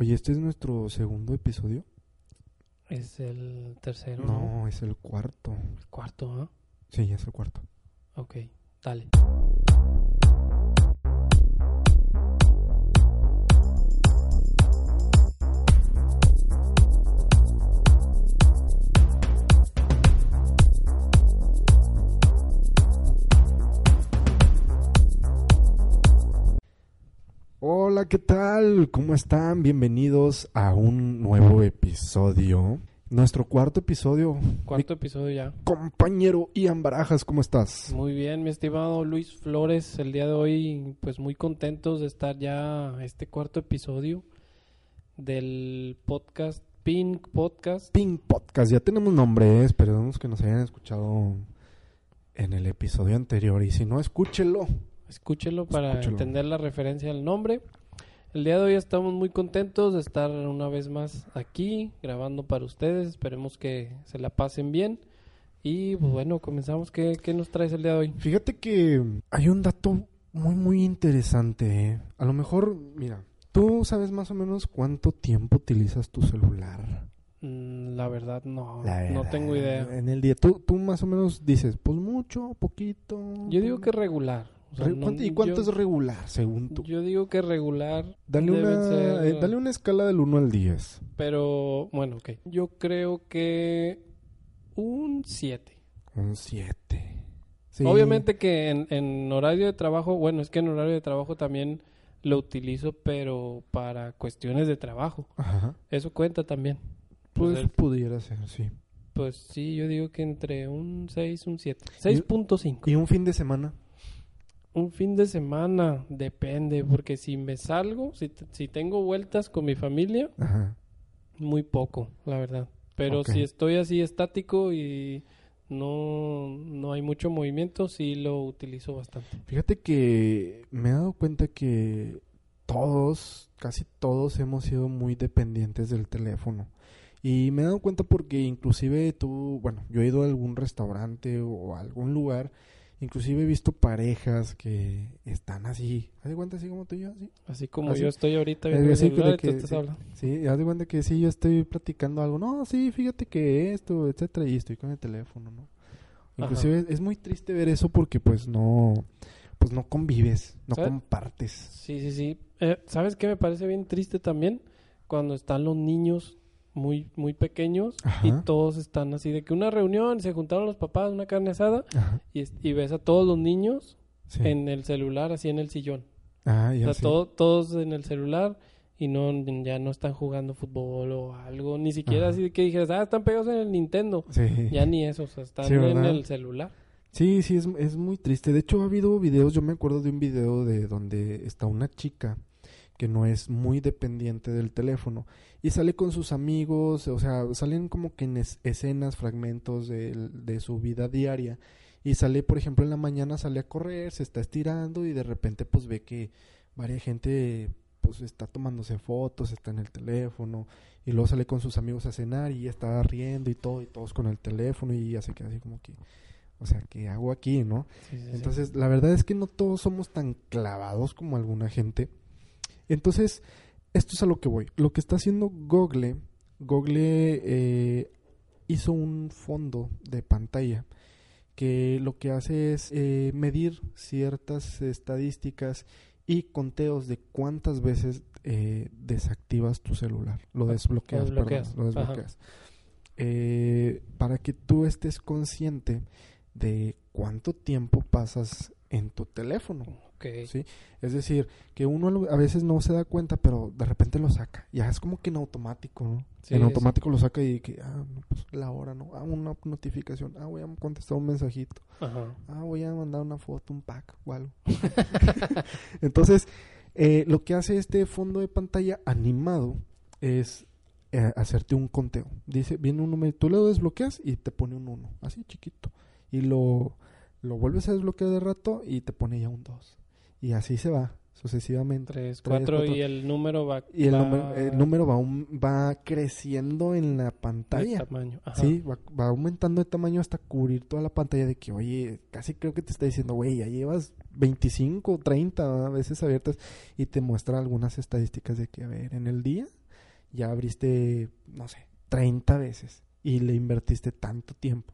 Oye, este es nuestro segundo episodio. Es el tercero. No, es el cuarto. El cuarto, ¿ah? Sí, es el cuarto. Ok, dale. Hola, ¿qué tal? ¿Cómo están? Bienvenidos a un nuevo episodio. Nuestro cuarto episodio. Cuarto episodio ya. Compañero Ian Barajas, ¿cómo estás? Muy bien, mi estimado Luis Flores. El día de hoy, pues muy contentos de estar ya este cuarto episodio del podcast Pink Podcast. Pink Podcast, ya tenemos nombre, ¿eh? esperemos que nos hayan escuchado en el episodio anterior y si no, escúchelo. Escúchelo para Escúchelo. entender la referencia al nombre. El día de hoy estamos muy contentos de estar una vez más aquí grabando para ustedes. Esperemos que se la pasen bien. Y pues bueno, comenzamos. ¿Qué, qué nos traes el día de hoy? Fíjate que hay un dato muy, muy interesante. ¿eh? A lo mejor, mira, tú sabes más o menos cuánto tiempo utilizas tu celular. Mm, La verdad no, La no tengo idea. En el día, tú, tú más o menos dices, pues mucho, poquito. Yo digo que regular. O sea, Re- no- ¿cuánto- ¿Y cuánto yo- es regular, según tú? Yo digo que regular. Dale una, ser- eh, dale una escala del 1 al 10. Pero bueno, ok. Yo creo que un 7. Un 7. Obviamente que en, en horario de trabajo, bueno, es que en horario de trabajo también lo utilizo, pero para cuestiones de trabajo. Ajá. Eso cuenta también. Pues Pues, pudiera ser, sí. pues sí, yo digo que entre un 6, un 7. 6.5. ¿Y un fin de semana? Un fin de semana, depende, porque si me salgo, si, si tengo vueltas con mi familia, Ajá. muy poco, la verdad. Pero si estoy así estático y no, no hay mucho movimiento, sí lo utilizo bastante. Fíjate que me he dado cuenta que todos, casi todos hemos sido muy dependientes del teléfono. Y me he dado cuenta porque inclusive tú, bueno, yo he ido a algún restaurante o a algún lugar, inclusive he visto parejas que están así, haz de cuenta así como tú y yo, así. Así como Así- yo estoy ahorita viendo así que celular de y tú que- estás sí. hablando. Sí, haz de cuenta que sí, yo estoy platicando algo, no, sí, fíjate que esto, etcétera, y estoy con el teléfono, ¿no? Inclusive es muy triste ver eso porque pues no, pues no convives, no ¿Sabes? compartes. Sí, sí, sí. Eh, ¿Sabes qué me parece bien triste también? Cuando están los niños muy, muy pequeños Ajá. y todos están así de que una reunión, se juntaron los papás, una carne asada y, es- y ves a todos los niños sí. en el celular, así en el sillón. Ah, O sea, sí. todo- todos en el celular y no ya no están jugando fútbol o algo. Ni siquiera Ajá. así de que dijeras, ah, están pegados en el Nintendo. Sí. Ya ni eso, o sea, están en el celular. Sí, sí, es, es muy triste. De hecho, ha habido videos, yo me acuerdo de un video de donde está una chica que no es muy dependiente del teléfono y sale con sus amigos, o sea, salen como que en es- escenas, fragmentos de, de su vida diaria y sale, por ejemplo, en la mañana sale a correr, se está estirando y de repente pues ve que varia gente pues está tomándose fotos, está en el teléfono y luego sale con sus amigos a cenar y está riendo y todo y todos con el teléfono y ya se queda así como que o sea, ¿qué hago aquí, no? Sí, sí, sí. Entonces, la verdad es que no todos somos tan clavados como alguna gente. Entonces, esto es a lo que voy. Lo que está haciendo Google, Google eh, hizo un fondo de pantalla que lo que hace es eh, medir ciertas estadísticas y conteos de cuántas veces eh, desactivas tu celular. Lo Ah, desbloqueas, lo desbloqueas. perdón, lo desbloqueas. Eh, para que tú estés consciente de cuánto tiempo pasas en tu teléfono. Ok. ¿sí? Es decir, que uno a veces no se da cuenta, pero de repente lo saca. Ya es como que en automático, ¿no? Sí, en sí. automático lo saca y que, ah, no, pues la hora, ¿no? Ah, una notificación. Ah, voy a contestar un mensajito. Ajá. Ah, voy a mandar una foto, un pack o algo. Entonces, Eh, lo que hace este fondo de pantalla animado es eh, hacerte un conteo. Dice, viene un número, tú lo desbloqueas y te pone un 1, así chiquito. Y lo, lo vuelves a desbloquear de rato y te pone ya un 2. Y así se va sucesivamente. 3, 4 y el número va... Y el, va número, el número va, un- va creciendo en la pantalla. tamaño. Ajá. Sí, va, va aumentando de tamaño hasta cubrir toda la pantalla de que, oye, casi creo que te está diciendo, güey, ya llevas 25, 30 veces abiertas y te muestra algunas estadísticas de que, a ver, en el día ya abriste, no sé, 30 veces y le invertiste tanto tiempo.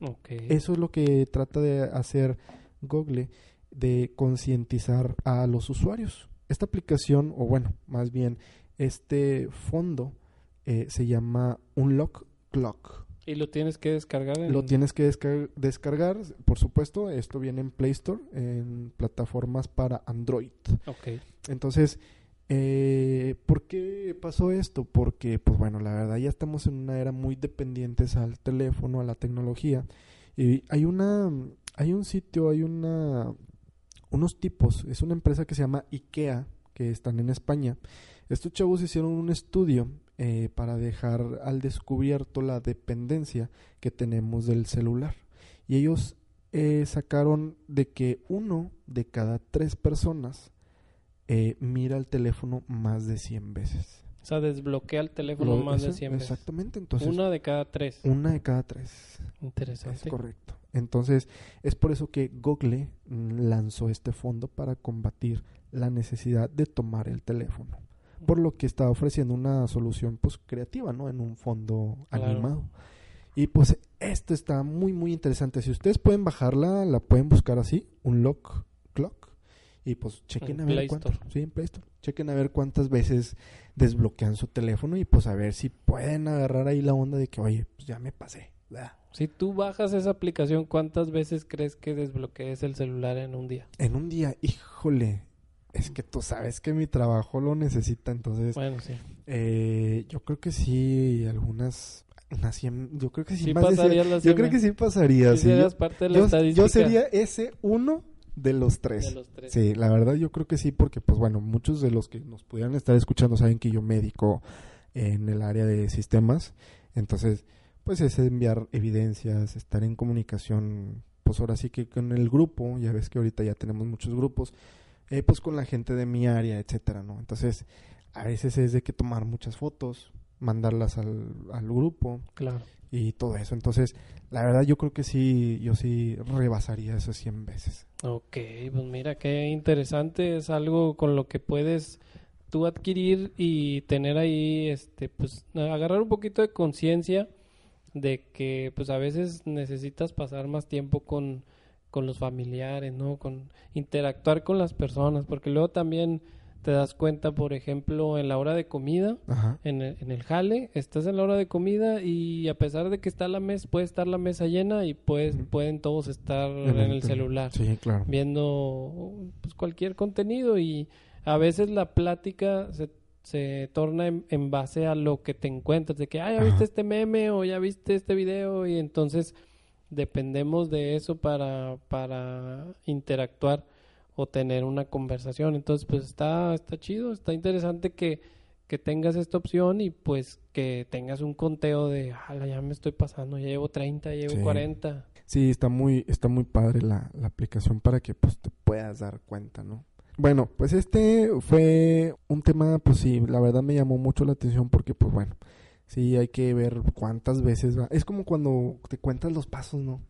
Ok. Eso es lo que trata de hacer Google, de concientizar a los usuarios. Esta aplicación, o bueno, más bien, este fondo eh, se llama Unlock Clock. Y lo tienes que descargar en... Lo tienes que descar- descargar, por supuesto. Esto viene en Play Store, en plataformas para Android. Ok. Entonces, eh, ¿por qué pasó esto? Porque, pues bueno, la verdad ya estamos en una era muy dependientes al teléfono, a la tecnología. Y hay una, hay un sitio, hay una, unos tipos, es una empresa que se llama IKEA, que están en España. Estos chavos hicieron un estudio eh, para dejar al descubierto la dependencia que tenemos del celular. Y ellos eh, sacaron de que uno de cada tres personas eh, mira el teléfono más de 100 veces. O sea, desbloquea el teléfono Lo- más de eso- 100 veces. Exactamente, entonces Una de cada tres. una de cada tres. Es Interesante. correcto. Entonces, es por eso que Google mm, lanzó este fondo para combatir la necesidad de tomar el teléfono. Por lo que está ofreciendo una solución pues creativa, ¿no? En un fondo Claro. animado. Y pues esto está muy muy interesante. Si ustedes pueden bajarla, la pueden buscar así, un lock clock. Y pues chequen En a ver Play cuántas. Store. Sí, en Play Store. Chequen a ver cuántas veces desbloquean su teléfono y pues a ver si pueden agarrar ahí la onda de que, oye, pues ya me pasé. ¿verdad? Si tú bajas esa aplicación, ¿cuántas veces crees que desbloquees el celular en un día? En un día, híjole, es que tú sabes que mi trabajo lo necesita, entonces Bueno, sí. eh, yo creo que sí, algunas, unas 100, yo creo que sí, Sí más de pasarías 100, las yo 100 creo que veces. sí pasaría, Sí. Yo, serías parte de la yo- yo sería ese uno de los tres. de los tres. Sí, la verdad yo creo que sí, porque pues bueno, muchos de los que nos pudieran estar escuchando saben que yo médico en el área de sistemas, entonces pues es enviar evidencias, estar en comunicación, pues ahora sí que con el grupo, ya ves que ahorita ya tenemos muchos grupos, eh, pues con la gente de mi área, etcétera, ¿no? Entonces a veces es de que tomar muchas fotos, mandarlas al, al grupo Claro. y todo eso, entonces la verdad yo creo que sí, yo sí rebasaría eso 100 veces. Ok, pues mira qué interesante, es algo con lo que puedes tú adquirir y tener ahí, este, pues agarrar un poquito de conciencia de que pues a veces necesitas pasar más tiempo con, con los familiares, ¿no? Con interactuar con las personas, porque luego también te das cuenta, por ejemplo, en la hora de comida, Ajá. en el, en el jale, estás en la hora de comida y a pesar de que está la mesa, puede estar la mesa llena y puedes, pueden todos estar en, En el celular Sí, claro. viendo pues, cualquier contenido y a veces la plática se, se torna en, en base a lo que te encuentras, de que, ah, ya Ajá. viste este meme o ya viste este video y entonces dependemos de eso para, para interactuar o tener una conversación. Entonces, pues está, está chido, está interesante que, que tengas esta opción y pues que tengas un conteo de, ala, ya me estoy pasando, ya llevo 30, ya llevo Sí. 40. Sí, está muy, está muy padre la, la aplicación para que pues te puedas dar cuenta, ¿no? Bueno, pues este fue un tema, pues sí, la verdad me llamó mucho la atención porque pues bueno, sí hay que ver cuántas veces va. Es como cuando te cuentas los pasos, ¿no?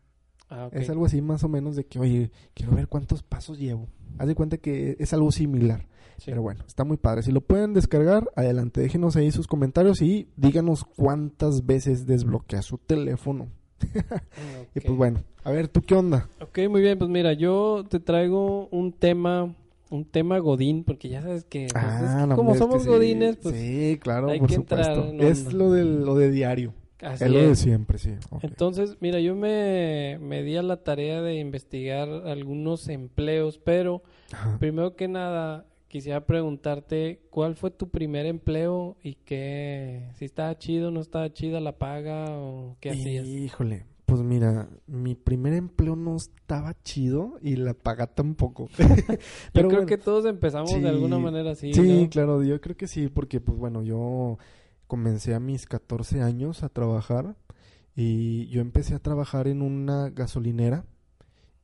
Ah. Es algo así más o menos de que, oye, quiero ver cuántos pasos llevo. Haz de cuenta que es algo similar. Sí. Pero bueno, está muy padre. Si lo pueden descargar, adelante, déjenos ahí sus comentarios y díganos cuántas veces desbloquea su teléfono. Y Ok. pues bueno, a ver, ¿tú qué onda? Ok, muy bien, pues mira, yo te traigo un tema, un tema godín, porque ya sabes que, pues, es que Ah, como somos que sí, godines, pues Sí, claro, hay por que entrar supuesto. Es lo de, lo de diario. así es lo de siempre, sí. Entonces, mira, yo me, me di a la tarea de investigar algunos empleos, pero Ajá. primero que nada quisiera preguntarte cuál fue tu primer empleo y qué, si estaba chido, no estaba chida la paga o qué hacías. Híjole, pues mira, mi primer empleo no estaba chido y la paga tampoco. Yo Pero creo bueno, que todos empezamos sí, de alguna manera así, Sí, ¿no? claro, yo creo que sí, porque pues bueno, yo comencé a mis 14 años a trabajar y yo empecé a trabajar en una gasolinera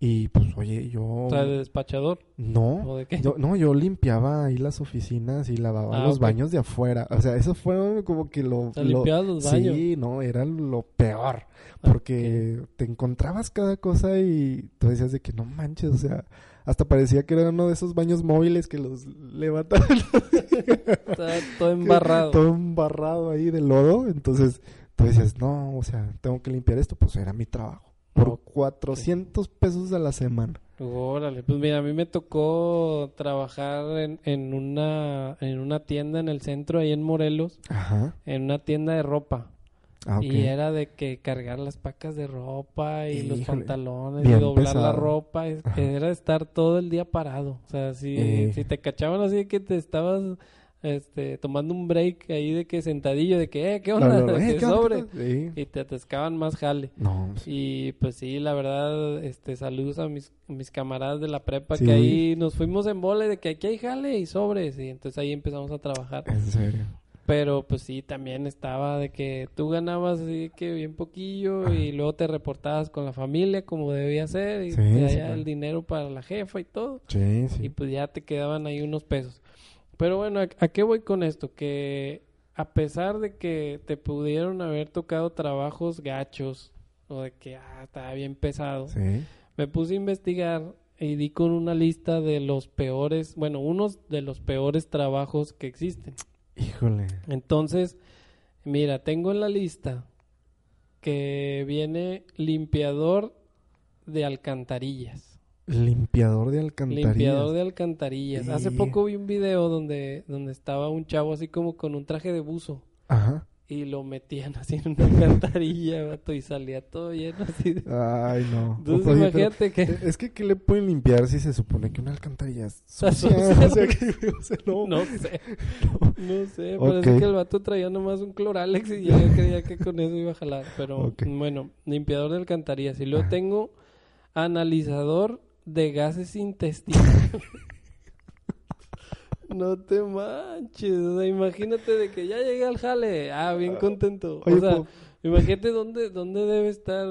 y pues oye, yo O sea, de despachador. no, ¿O de qué? yo, no, yo limpiaba ahí las oficinas y lavaba Ah, los baños de afuera. O sea, eso fue como que lo... O sea, lo- limpiabas los baños. Sí, no, era lo peor. Porque te encontrabas cada cosa y tú decías de que no manches, o sea, hasta parecía que era uno de esos baños móviles que los levantaban todo embarrado. todo embarrado ahí de lodo. Entonces tú decías, no, o sea, tengo que limpiar esto, pues era mi trabajo. Por Ok. 400 pesos a la semana. Órale, pues mira, a mí me tocó trabajar en, en una en una tienda en el centro ahí en Morelos, Ajá. en una tienda de ropa. Ah. Y era de que cargar las pacas de ropa y los pantalones y doblar la ropa. Ajá. Era estar todo el día parado. O sea, si, Eh. si te cachaban así que te estabas este, tomando un break ahí de que sentadillo, de que, eh, ¿qué onda? De eh, que ¿qué onda? sobre. Sí. Y te atascaban más jale. No, pues, Y pues sí, la verdad, este, saludos a mis, mis camaradas de la prepa Sí. que ahí nos fuimos en bola de que aquí hay jale y sobres. Y entonces ahí empezamos a trabajar. en serio. Pero pues sí, también estaba de que tú ganabas así que bien poquillo Ajá. y luego te reportabas con la familia como debía ser y Sí, te sí, el dinero para la jefa y todo. Sí, Y pues ya te quedaban ahí unos pesos. Pero bueno, ¿a, a qué voy con esto? Que a pesar de que te pudieron haber tocado trabajos gachos o de que ah, estaba bien pesado, Sí. me puse a investigar y di con una lista de los peores, bueno, unos de los peores trabajos que existen. Híjole. Entonces, mira, tengo en la lista que viene limpiador de alcantarillas. Limpiador de alcantarillas. Limpiador de alcantarillas. Hace poco vi un video donde, donde estaba un chavo así como con un traje de buzo Ajá. y lo metían así en una alcantarilla, vato, y salía todo lleno así de... Ay, no. Entonces Oye, pero imagínate que... Es que, ¿qué le pueden limpiar si se supone que una alcantarilla es sucia? o sea, que, o sea, no. No sé, no sé, parece Ok. que el vato traía nomás un cloralex y ya creía que con eso iba a jalar. Pero bueno, limpiador de alcantarillas. Y luego Ajá. tengo analizador de gases intestinales. no te manches, o sea, imagínate de que ya llegué al jale, ah, bien contento. Oye, o sea, po- imagínate dónde, dónde debe estar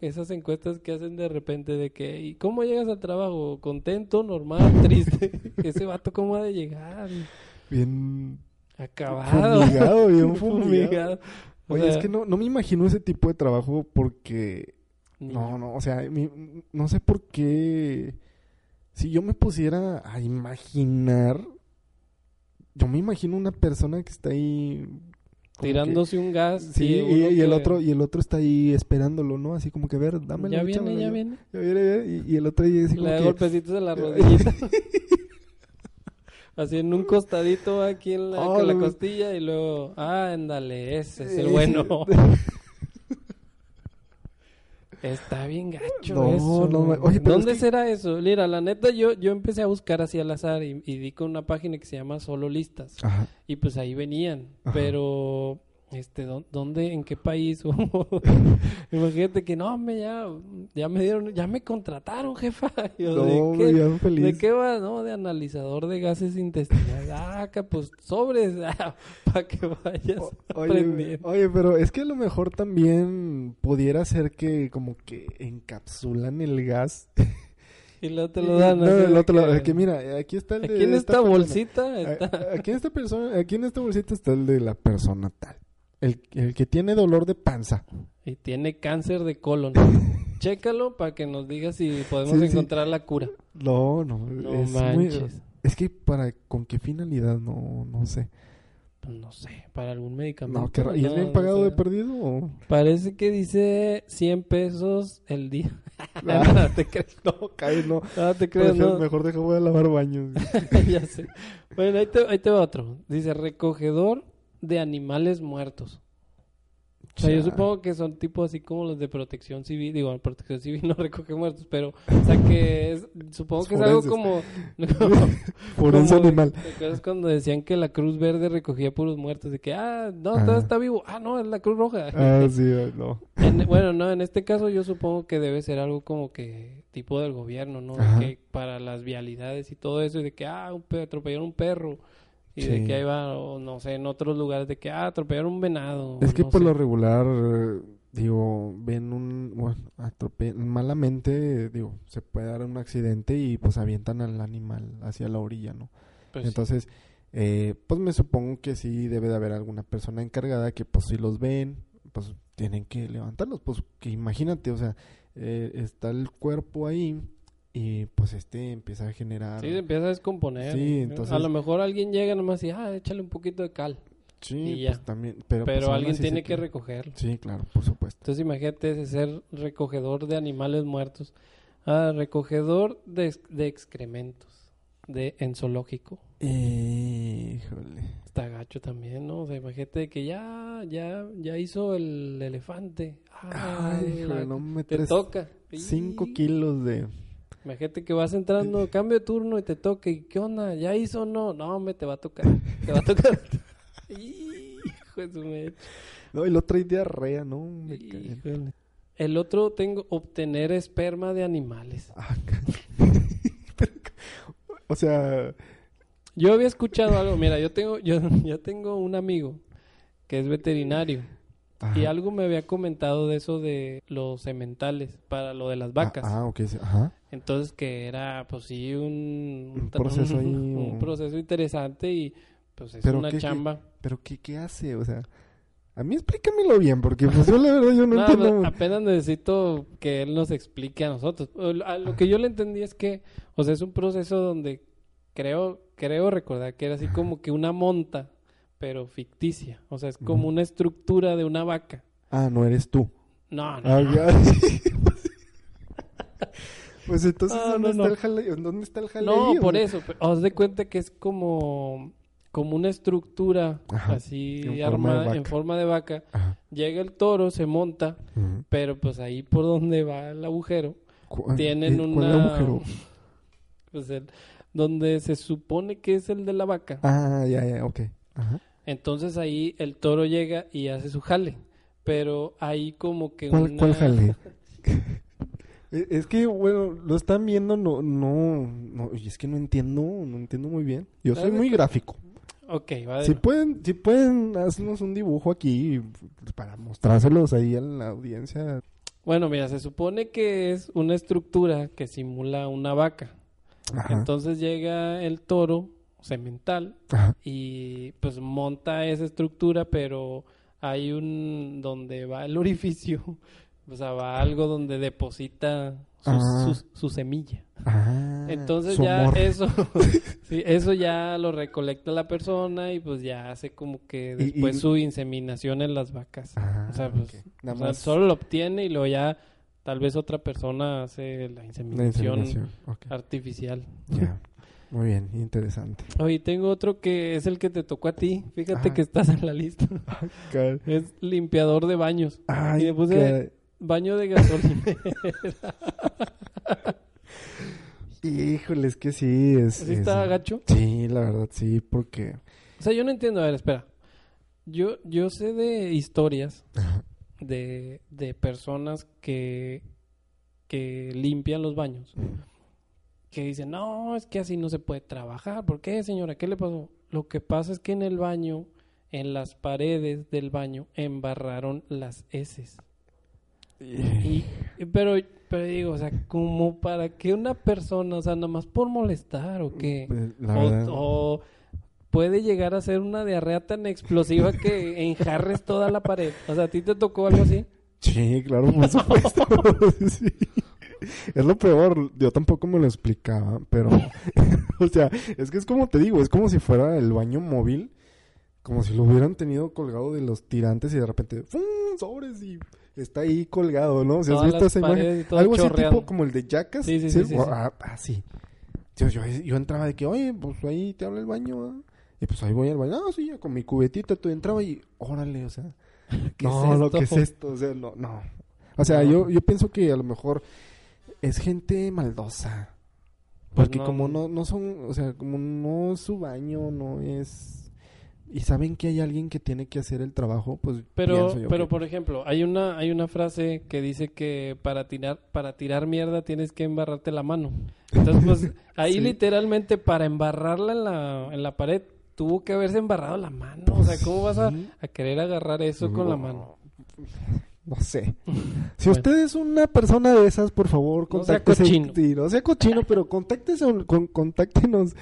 esas encuestas que hacen de repente de que, ¿y cómo llegas al trabajo? ¿Contento, normal, triste? Ese vato, ¿cómo ha de llegar? Bien Acabado. fumigado, bien fumigado. Oye, sea, es que no, no me imagino ese tipo de trabajo porque... No, no, o sea, mi- no sé por qué... Si yo me pusiera a imaginar... Yo me imagino una persona que está ahí... como tirándose un gas. sí, y, y el que- otro y el otro está ahí esperándolo, ¿no? Así como que, a ver, dámelo, Ya viene, ya viene. ya viene, y, y el otro ahí así como Le da que... golpecitos en la rodillita. Así en un costadito aquí en la, Oh, con la no. costilla y luego, ah, ándale, ese es el Eh, bueno. Está bien gacho No, eso. no, güey. oye, pero ¿Dónde es que- será eso? Mira, la neta, yo, yo empecé a buscar así al azar y, y di con una página que se llama Solo Listas. Ajá. Y pues ahí venían. Ajá. Pero, este, ¿dó- ¿dónde, en qué país? Imagínate que no, me ya, ya me dieron, ya me contrataron, jefa. Yo, No, ¿de, qué, feliz. ¿De qué va? No, de analizador de gases intestinales. Ah, pues sobres, para que vayas O- Oye, aprendiendo. oye, pero es que a lo mejor también pudiera ser que como que encapsulan el gas. Y luego te lo dan. No, el otro lado, que- que mira, aquí está el de Aquí en esta bolsita está. Aquí en esta persona, aquí en esta bolsita está el de la persona tal. El, el que tiene dolor de panza. Y tiene cáncer de colon. Chécalo para que nos diga si podemos Sí, sí. encontrar la cura. No, no, No es muy- manches. es que para con qué finalidad no no sé. Pues no sé, para algún medicamento. No, ¿y es bien no pagado sé. de perdido o? Parece que dice 100 pesos el día. Ah. no te crees. No, cae, no. No te crees, Prefiero- no. Mejor dejo voy a lavar baños. ya sé. Bueno, ahí te, ahí te va otro. Dice recogedor de animales muertos. O sea, yo supongo que son tipo así como los de protección civil. Digo, protección civil no recoge muertos, pero, o sea, que es, supongo que es algo como. Forense como- animal. ¿Te acuerdas cuando decían que la Cruz Verde recogía puros muertos? De que, ah, no, Ajá. todo está vivo. Ah, no, es la Cruz Roja. Ah, sí, no. En- bueno, no, en este caso yo supongo que debe ser algo como que tipo del gobierno, ¿no? De que para las vialidades y todo eso, y de que, ah, un pe- atropellaron un perro. Y de que ahí va, o no sé, en otros lugares de que, ah, atropellaron un venado. Es que no por sé. lo regular, digo, ven un, bueno, atrope- malamente, digo, se puede dar un accidente y pues avientan al animal hacia la orilla, ¿no? Pues sí. Entonces, eh, pues me supongo que sí debe de haber alguna persona encargada que pues si los ven, pues tienen que levantarlos, pues que imagínate, o sea, eh, está el cuerpo ahí y pues este empieza a generar... Sí, se empieza a descomponer. Sí, entonces- A lo mejor alguien llega nomás y, ah, échale un poquito de cal. Sí, y pues ya. también, pero, Pero, pues, alguien tiene que recogerlo. Sí, claro, por supuesto. Entonces imagínate ese ser recogedor de animales muertos. Ah, recogedor de, de excrementos. De en zoológico. Híjole. Está gacho también, ¿no? O sea, imagínate que ya, ya, ya hizo el elefante. Ah, Ay, híjole, no me te toca. cinco kilos de... Imagínate que vas entrando, cambio de turno y te toca. ¿Y qué onda? ¿Ya hizo o no? No, hombre, te va a tocar. Te va a tocar. Hijo de su. No, y lo trae diarrea, ¿no? Me cae. Híjole. El otro tengo obtener esperma de animales. Ah, Pero, o sea, Yo había escuchado algo, mira, yo tengo, yo, yo tengo un amigo que es veterinario ajá. y algo me había comentado de eso de los sementales para lo de las vacas. Ah, ah, ok, ajá. Entonces que era, pues sí, un, Un proceso ahí, un o- proceso interesante y pues es Pero una qué- qué- chamba. Pero ¿qué, qué hace? O sea, a mí explícamelo bien, porque pues yo la verdad yo no No, entiendo. apenas necesito que él nos explique a nosotros. A lo que yo le entendí es que, o sea, es un proceso donde creo, creo recordar que era así como que una monta, pero ficticia. O sea, es como una estructura de una vaca. Ah, no eres tú. No, no. Ah, no. pues entonces, Ah, ¿dónde, no, está no. El. ¿dónde está el jale? No, por eso. pero Haz de cuenta que es como, como una estructura Ajá, así en forma de armada en forma de vaca. Ajá. Llega el toro, se monta, pero pues ahí por donde va el agujero, ¿Cu- tienen eh, una... ¿Cuál agujero? Pues el- donde se supone que es el de la vaca. Ah, ya, ya, ok. Ajá. Entonces ahí el toro llega y hace su jale. Pero ahí como que ¿Cuál, una... cuál jale? Eh, es que, bueno, lo están viendo, no, no, no, y es que no entiendo, no entiendo muy bien. Yo soy muy gráfico. Ok, va de Si pueden, si pueden, haznos un dibujo aquí pues, para mostrárselos ahí a la audiencia. Bueno, mira, se supone que es una estructura que simula una vaca. Ajá. Entonces llega el toro semental Ajá. y pues monta esa estructura, pero hay un donde va el orificio, o sea, va algo donde deposita su, Ah. su- su semilla. Ah, Entonces su ya amor. eso, sí, eso ya lo recolecta la persona y pues ya hace como que después y- su inseminación en las vacas. Ah, o sea, pues ok. Nada o sea, más solo lo obtiene y luego ya tal vez otra persona hace la la inseminación, artificial. Muy bien, interesante. Oye, tengo otro que es el que te tocó a ti. Fíjate que estás en la lista. Es limpiador de baños. y Ay, le puse baño de gasolina. Híjole, es que sí, es... ¿Sí es- está gacho? Sí, la verdad, sí, porque... O sea, yo no entiendo. A ver, espera. Yo, yo sé de historias de, de personas que, que limpian los baños. Que dicen, no, es que así no se puede trabajar. ¿Por qué, señora? ¿Qué le pasó? Lo que pasa es que en el baño, en las paredes del baño, embarraron las heces. Y, pero, pero digo, o sea, como para que una persona, o sea, nada más por molestar o qué. Pues, la o, o puede llegar a ser una diarrea tan explosiva que enjarres toda la pared. O sea, ¿a ti te tocó algo así? Sí, claro, por supuesto. Sí. Es lo peor, yo tampoco me lo explicaba, pero, o sea, es que es como te digo, es como si fuera el baño móvil, como si lo hubieran tenido colgado de los tirantes y de repente, ¡fum! sobres y está ahí colgado, ¿no? O sea, ¿has visto esa imagen? Algo así tipo como el de Jackass. Sí, sí, sí, sí, sí. Ah, ah, sí. Yo, yo, yo entraba de que, oye, pues ahí te habla el baño, ¿ah? Y pues ahí voy al baño, ah, sí, ya con mi cubetita, tú entraba y, órale, o sea, ¿Qué no, es lo esto? que es esto, o sea, no, no. O sea, No. yo, yo pienso que a lo mejor es gente maldosa. Pues Porque no. como no, no son, o sea, como no es su baño, no es... Y saben que hay alguien que tiene que hacer el trabajo, pues Pero, yo pero que- por ejemplo, hay una, hay una frase que dice que para tirar, para tirar mierda tienes que embarrarte la mano. Entonces, pues, ahí Sí. literalmente para embarrarla en la, en la pared tuvo que haberse embarrado la mano. o sea, ¿cómo vas a, querer agarrar eso con la No, mano? No sé. Si Bueno. usted es una persona de esas, por favor, No sea contáctese. cochino. No sea cochino, pero contáctese, con, contáctenos,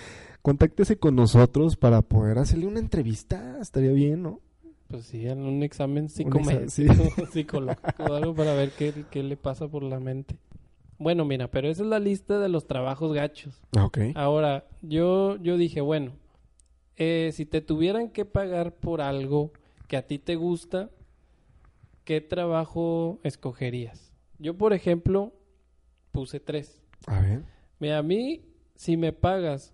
contáctese con nosotros para poder hacerle una entrevista. Estaría bien, ¿no? Pues sí, en un examen exa- sí. psicométrico, psicológico o algo para ver qué, qué le pasa por la mente. Bueno, mira, pero esa es la lista de los trabajos gachos. Ah, Ok. Ahora, yo, yo dije, bueno, eh, si te tuvieran que pagar por algo que a ti te gusta, ¿qué trabajo escogerías? Yo, por ejemplo, puse tres. A ver. Mira, a mí, si me pagas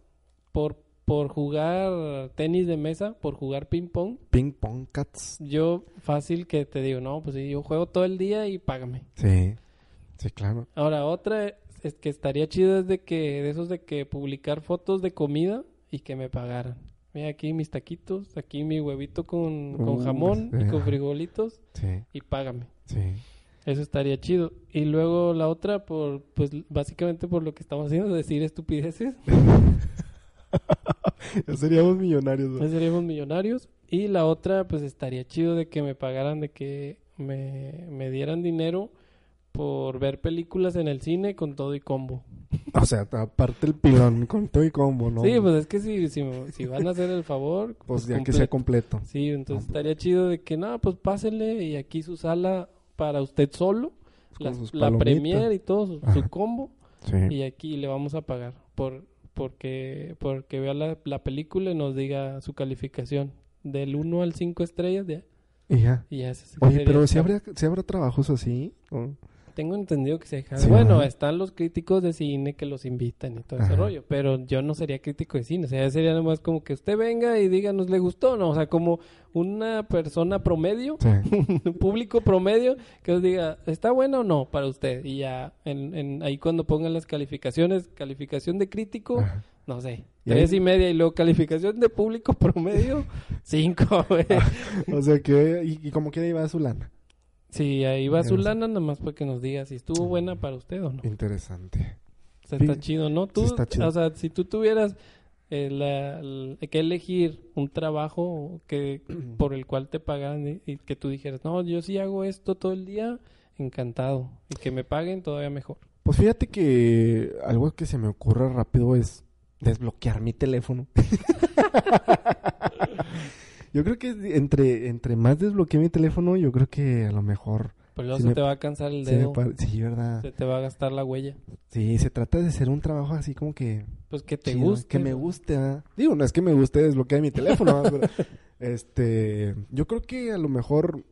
por, por jugar tenis de mesa, por jugar ping pong, Ping Pong Cats. yo fácil que te digo, no, pues sí, yo juego todo el día y págame. Sí. Sí, claro. Ahora, otra es que estaría chido es de que, de esos de que publicar fotos de comida y que me pagaran. Mira aquí mis taquitos, aquí mi huevito con, con Uh, jamón y con frijolitos Sí. y págame. Sí. Eso estaría chido. Y luego la otra, por pues básicamente por lo que estamos haciendo, decir estupideces, Ya seríamos millonarios. ¿no? ya seríamos millonarios. Y la otra, pues estaría chido de que me pagaran, de que me, me dieran dinero por ver películas en el cine con todo y combo. O sea, aparte el pilón con todo y combo, ¿no? Sí, pues es que si, si, si van a hacer el favor, Pues ya que sea completo. Sí, entonces pues. estaría chido de que, no, pues pásenle y aquí su sala para usted solo, la, la premier y todo, su, combo, Sí. y aquí le vamos a pagar por porque porque vea la, la película y nos diga su calificación del 1 al 5 estrellas de, Y ya. y ya Oye, pero si habrá, si habrá trabajos así. ¿o? Tengo entendido que se deja. Sí, bueno, están los críticos de cine que los invitan y todo ese rollo, pero yo no sería crítico de cine, o sea, sería nomás como que usted venga y diga nos le gustó, ¿no? O sea, como una persona promedio, Sí. un público promedio que os diga, ¿está bueno o no para usted? Y ya, en, en- ahí cuando pongan las calificaciones, calificación de crítico, Ajá. no sé, Y tres ahí- y media, y luego calificación de público promedio, cinco, güey. O sea que, y, y como quiera iba a su lana. Sí, ahí va su lana, nada más para que nos diga si estuvo buena para usted o no. Interesante. O sea, está Sí. chido, ¿no? Tú, está chido. O sea, si tú tuvieras eh, la- que elegir un trabajo que por el cual te pagan y, y que tú dijeras, no, yo sí hago esto todo el día, encantado. Y que me paguen todavía mejor. Pues fíjate que algo que se me ocurre rápido es desbloquear mi teléfono. yo creo que entre, entre más desbloquee mi teléfono, yo creo que a lo mejor... Pero luego se me- te va a cansar el dedo, sí, ¿verdad? se te va a gastar la huella. Sí, se trata de hacer un trabajo así como que... Pues que te chido, guste. Que me guste, ¿ah? Digo, no es que me guste desbloquear mi teléfono, pero, este... Yo creo que a lo mejor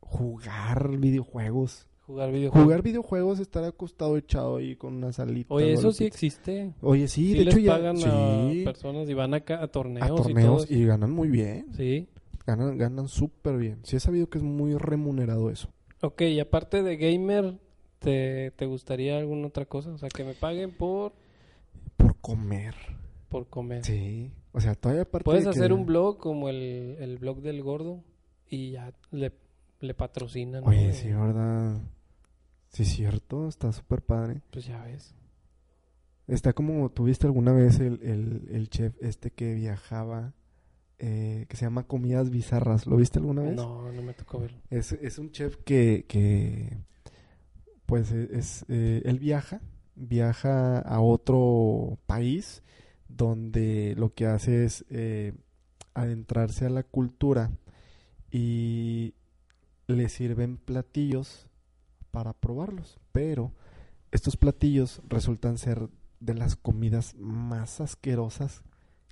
jugar videojuegos. Jugar videojuegos. Jugar videojuegos, estar acostado echado ahí con una salita. Oye, eso sí existe. Oye, sí, Sí, de les hecho ya... pagan sí, a personas y van acá a torneos, a y todo torneos eso. y, ganan muy bien. Sí. Ganan, ganan súper bien. Sí he sabido que es muy remunerado eso. Ok, y aparte de gamer, ¿te, ¿te gustaría alguna otra cosa? O sea, que me paguen por, Por comer. por comer. Sí. O sea, todavía aparte Puedes de que- hacer un blog como el, el blog del gordo y ya le, le patrocinan. Oye, sí, ¿verdad? Sí, cierto. Está súper padre. Pues ya ves. Está como, ¿tuviste alguna vez el, el, el chef este que viajaba, eh, que se llama Comidas Bizarras? ¿Lo viste alguna vez? No, no me tocó verlo. Es, es un chef que, que pues e- es, eh, él viaja, viaja a otro país donde lo que hace es eh, adentrarse a la cultura y le sirven platillos para probarlos, pero estos platillos resultan ser de las comidas más asquerosas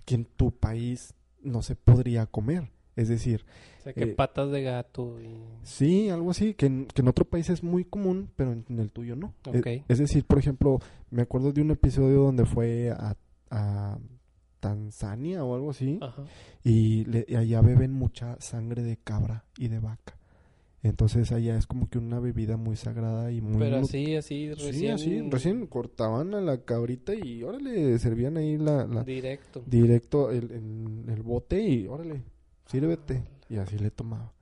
que en tu país no se podría comer. Es decir, O sea, que Eh, patas de gato y... Sí, algo así, que en, que en otro país es muy común, pero en, en el tuyo no. E- Ok. Es, decir, por ejemplo, me acuerdo de un episodio donde fue a, a Tanzania o algo así, Ajá. y, le- y allá beben mucha sangre de cabra y de vaca. Entonces allá es como que una bebida muy sagrada y muy... Pero así, así, Sí, recién. así, recién cortaban a la cabrita y órale, servían ahí la, la- Directo. directo el, en el bote y órale, sírvete. Y así le tomaba.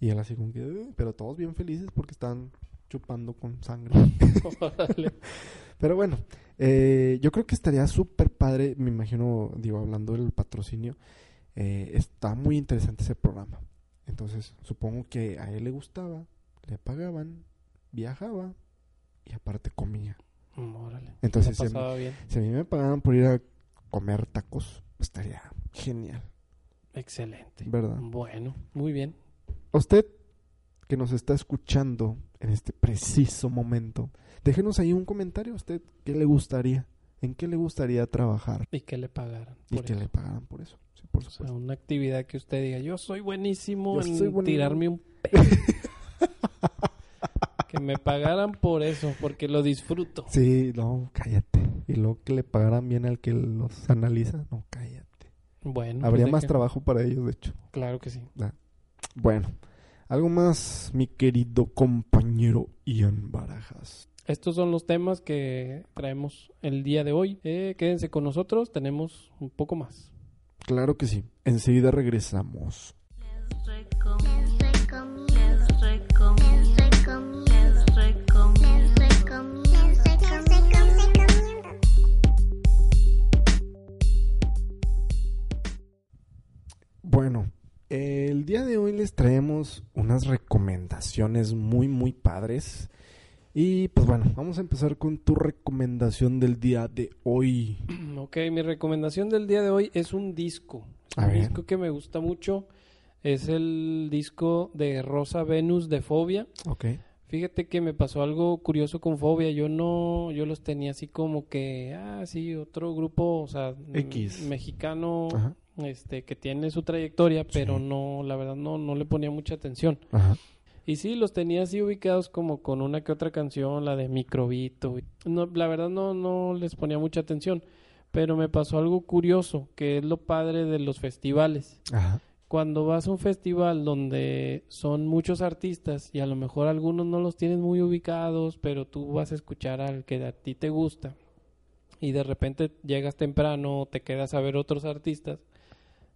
Y él así como que, "Uy", pero todos bien felices porque estaban chupando con sangre. Órale. Pero bueno, eh, yo creo que estaría súper padre, me imagino, digo, hablando del patrocinio, eh, está muy interesante ese programa. Entonces, supongo que a él le gustaba, le pagaban, viajaba y aparte comía. Mm, Órale. Entonces, bien. Si a mí me pagaban por ir a comer tacos, estaría genial, Excelente. ¿verdad? Bueno, muy bien. A usted que nos está escuchando en este preciso momento, déjenos ahí un comentario a usted qué le gustaría, en qué le gustaría trabajar Y que le pagaran. y por que eso. le pagaran por eso. O sea, una actividad que usted diga, yo soy buenísimo Yo en soy buenísimo". tirarme un pedo. que me pagaran por eso, porque lo disfruto. Sí, no, cállate. Y luego que le pagaran bien al que los analiza, no, cállate. Bueno. pues Habría más trabajo para ellos, de hecho. Claro que sí. Bueno, algo más, mi querido compañero Ian Barajas. Estos son los temas que traemos el día de hoy. Eh, quédense con nosotros, tenemos un poco más. Claro que sí. Enseguida regresamos. Bueno, el día de hoy les traemos unas recomendaciones muy, muy padres. Y pues bueno, vamos a empezar con tu recomendación del día de hoy. Ok, mi recomendación del día de hoy es un disco. A un ver. disco que me gusta mucho. Es el disco de Rosa Venus de Fobia. Ok. Fíjate que me pasó algo curioso con Fobia. Yo no, yo los tenía así como que, ah, sí, otro grupo, o sea, X. mexicano, Ajá. este, que tiene su trayectoria, pero Sí. no, la verdad no, no le ponía mucha atención. Ajá. Y sí, los tenía así ubicados como con una que otra canción, la de Microbito. No, la verdad no, no les ponía mucha atención. Pero me pasó algo curioso, que es lo padre de los festivales. Ajá. Cuando vas a un festival donde son muchos artistas y a lo mejor algunos no los tienes muy ubicados, pero tú vas a escuchar al que a ti te gusta y de repente llegas temprano, te quedas a ver otros artistas,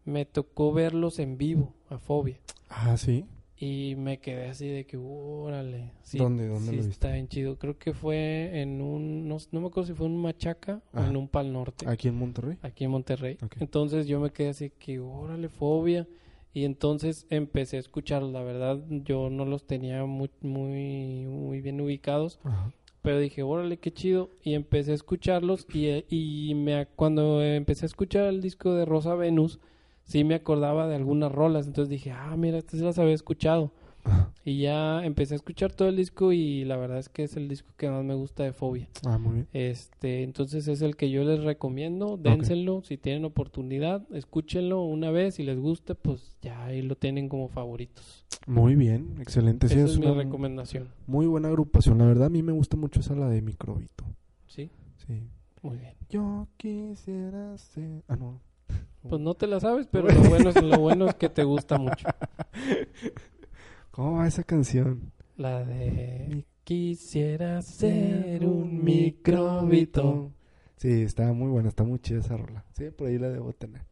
me tocó verlos en vivo, a Fobia. Ah, sí. Y me quedé así de que, órale. Sí, ¿Dónde- dónde sí lo viste? está bien chido. Creo que fue en un, no, no me acuerdo si fue en un Machaca o en un Pal Norte, Aquí en Monterrey. aquí en Monterrey. Entonces yo me quedé así que, órale, fobia. Y entonces empecé a escucharlos. La verdad, yo no los tenía muy, muy, muy bien ubicados. Ajá. Pero dije, órale, qué chido. Y empecé a escucharlos. Y, y me, cuando empecé a escuchar el disco de Rosa Venus, sí me acordaba de algunas rolas. Entonces dije, ah, mira, estas las había escuchado. Y ya empecé a escuchar todo el disco. Y la verdad es que es el disco que más me gusta de Fobia. Ah, muy bien. Este, entonces es el que yo les recomiendo. Dénselo si tienen oportunidad. Escúchenlo una vez. Si les gusta, pues ya ahí lo tienen como favoritos. Muy bien. Excelente. Sí, Esa es es mi una recomendación. muy buena agrupación. La verdad, a mí me gusta mucho esa la de Microbito. Sí, Sí. muy bien. Yo quisiera ser... Ah, no. Pues no te la sabes, pero lo bueno es, lo bueno es que te gusta mucho. ¿Cómo va esa canción? La de Quisiera ser un microbito. Sí, está muy buena, está muy chida esa rola. Sí, por ahí la debo tener.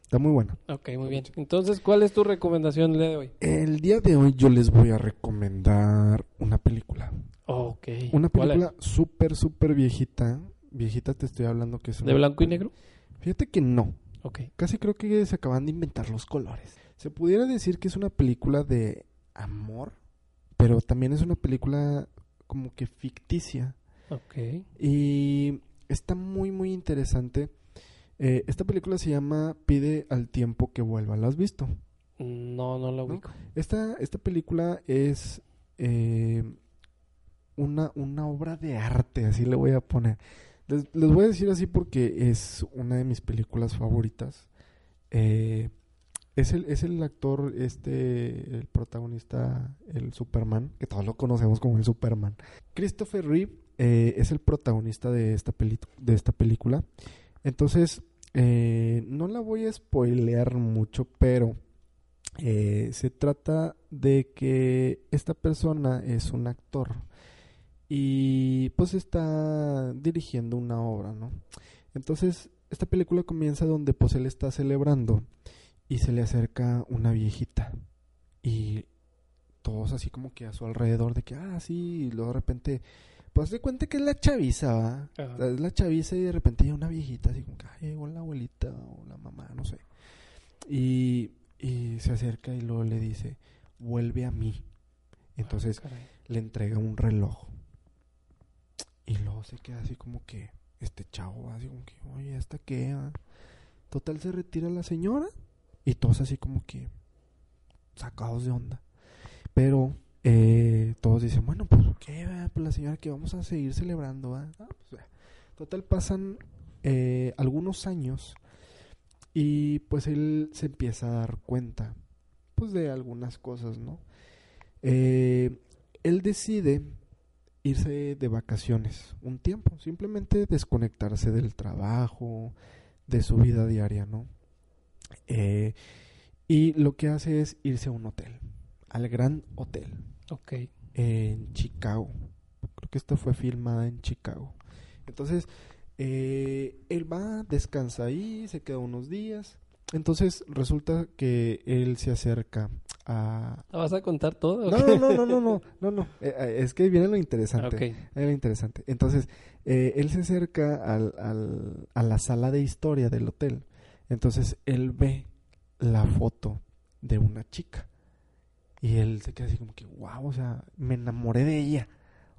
Está muy buena. Ok, muy bien. Entonces, ¿cuál es tu recomendación el día de hoy? El día de hoy yo les voy a recomendar una película. Ok. Una película súper, súper viejita. Viejita te estoy hablando que es... ¿De blanco y negro? Fíjate que no. Ok. Casi creo que se acaban de inventar los colores. Se pudiera decir que es una película de amor, pero también es una película como que ficticia. Ok. Y está muy, muy interesante. Eh, esta película se llama Pide al tiempo que vuelva. ¿La has visto? No, no la ¿No? ubico. Esta, esta película es eh, una, una obra de arte, así le voy a poner. Les, les voy a decir así porque es una de mis películas favoritas. Eh, es, el, es el actor, este, el protagonista, el Superman, que todos lo conocemos como el Superman. Christopher Reeve eh, es el protagonista de esta, peli- de esta película. Entonces, eh, no la voy a spoilear mucho, pero Eh, se trata de que esta persona es un actor y pues está dirigiendo una obra, ¿no? Entonces, esta película comienza donde pues él está celebrando y se le acerca una viejita y todos así como que a su alrededor de que, ah, sí, y luego de repente, pues se cuenta que es la chaviza, ¿va? Es la chaviza y de repente hay una viejita así como que, ay, llegó la abuelita o la mamá, no sé. Y, y se acerca y luego le dice, vuelve a mí. Entonces Caray. le entrega un reloj. Y luego se queda así como que, este chavo, así como que, oye, ¿hasta qué? ah?". Total se retira la señora y todos así como que sacados de onda. Pero eh, todos dicen, bueno, pues qué, va? pues la señora que vamos a seguir celebrando, ¿va?". Ah, pues. Total pasan eh, algunos años y pues él se empieza a dar cuenta pues de algunas cosas, ¿no? Eh, él decide irse de vacaciones un tiempo, simplemente desconectarse del trabajo, de su vida diaria, ¿no? Eh, y lo que hace es irse a un hotel, al Gran Hotel, Ok. en Chicago. Creo que esta fue filmada en Chicago. Entonces, eh, él va, descansa ahí, se queda unos días. Entonces, resulta que él se acerca a... ¿La vas a contar todo? No, no, no, no, no, no, no, no. Eh, eh, es que viene lo interesante. Ok. Era interesante. Entonces, eh, él se acerca al, al- a la sala de historia del hotel. Entonces, él ve la foto de una chica. Y él se queda así como que, wow, o sea, me enamoré de ella.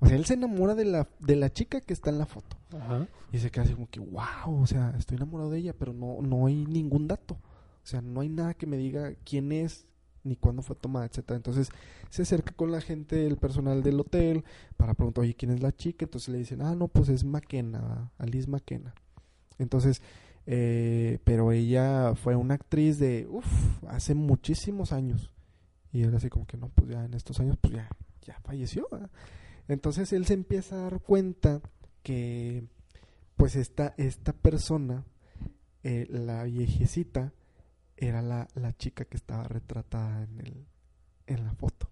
O sea, él se enamora de la, de la chica que está en la foto. Ajá. Y se queda así como que, wow, o sea, estoy enamorado de ella, pero no, no hay ningún dato. O sea, no hay nada que me diga quién es, ni cuándo fue tomada, etcétera. Entonces se acerca con la gente, el personal del hotel, para preguntar, oye, ¿quién es la chica? Entonces le dicen, ah, no, pues es ¿verdad? Alice McKenna. Entonces, eh, pero ella fue una actriz de, uff, hace muchísimos años. Y él así como que, no, pues ya en estos años, pues ya, ya falleció. ¿verdad? Entonces él se empieza a dar cuenta que, pues esta, esta persona, eh, la viejecita, era la, la chica que estaba retratada en, el, en la foto.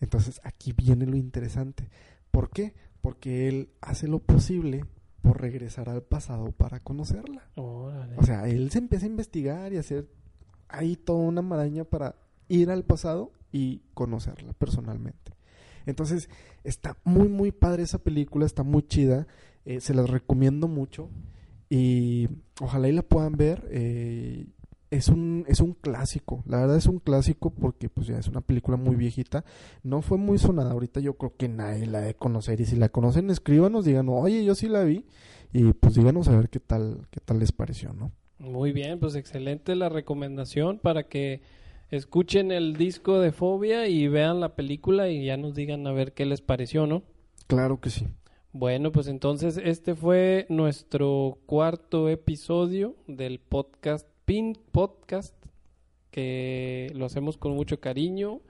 Entonces aquí viene lo interesante. ¿Por qué? Porque él hace lo posible por regresar al pasado para conocerla. Órale. O sea, él se empieza a investigar y a hacer ahí toda una maraña para ir al pasado y conocerla personalmente. Entonces, está muy, muy padre esa película, está muy chida. eh, se las recomiendo mucho y ojalá y la puedan ver. eh, es un, es un clásico, la verdad es un clásico porque pues ya es una película muy viejita, no fue muy sonada, ahorita yo creo que nadie la de conocer y si la conocen escríbanos, digan, oye yo sí la vi y pues díganos a ver qué tal, qué tal les pareció, ¿no? Muy bien, pues excelente la recomendación para que escuchen el disco de Fobia y vean la película y ya nos digan a ver qué les pareció, ¿no? Claro que sí. Bueno, pues entonces este fue nuestro cuarto episodio del podcast Pin Podcast, que lo hacemos con mucho cariño,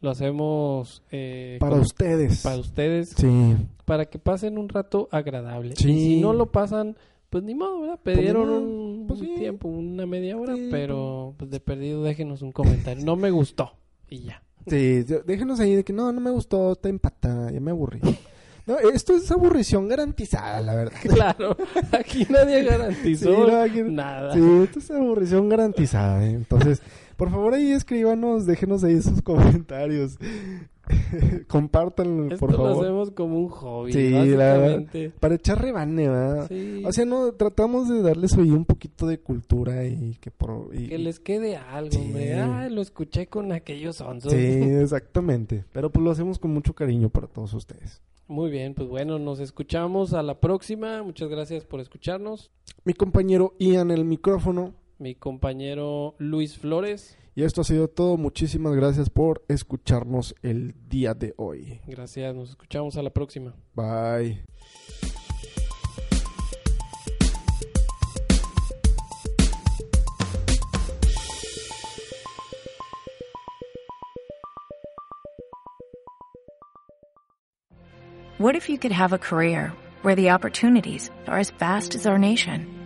lo hacemos eh, Para con- ustedes. para ustedes, Sí, para que pasen un rato agradable. Sí. Y si no lo pasan, pues ni modo, ¿verdad? Pidieron modo, un, pues sí. tiempo, una media hora, Sí, pero pues de perdido déjenos un comentario. No me gustó y ya. sí, déjenos ahí de que no, no me gustó, está empatada, ya me aburrí. No, esto es aburrición garantizada, la verdad. Claro, aquí nadie garantizó Sí, no, aquí- nada. Sí, esto es aburrición garantizada. ¿eh? Entonces, por favor ahí escríbanos, déjenos ahí sus comentarios. Compártanlo, Esto por lo favor. hacemos como un hobby, Sí, la verdad. básicamente. Para echar rebane, ¿verdad? Sí, O sea, no, tratamos de darles hoy un poquito de cultura y que por... y- que les quede algo, Sí. hombre. Ah, lo escuché con aquellos onzos. Sí, exactamente. Pero pues lo hacemos con mucho cariño para todos ustedes. Muy bien, pues bueno, nos escuchamos a la próxima. Muchas gracias por escucharnos. Mi compañero Ian el micrófono. Mi compañero Luis Flores. Y esto ha sido todo. Muchísimas gracias por escucharnos el día de hoy. Gracias, nos escuchamos a la próxima. Bye. What if you could have a career where the opportunities are as vast as our nation,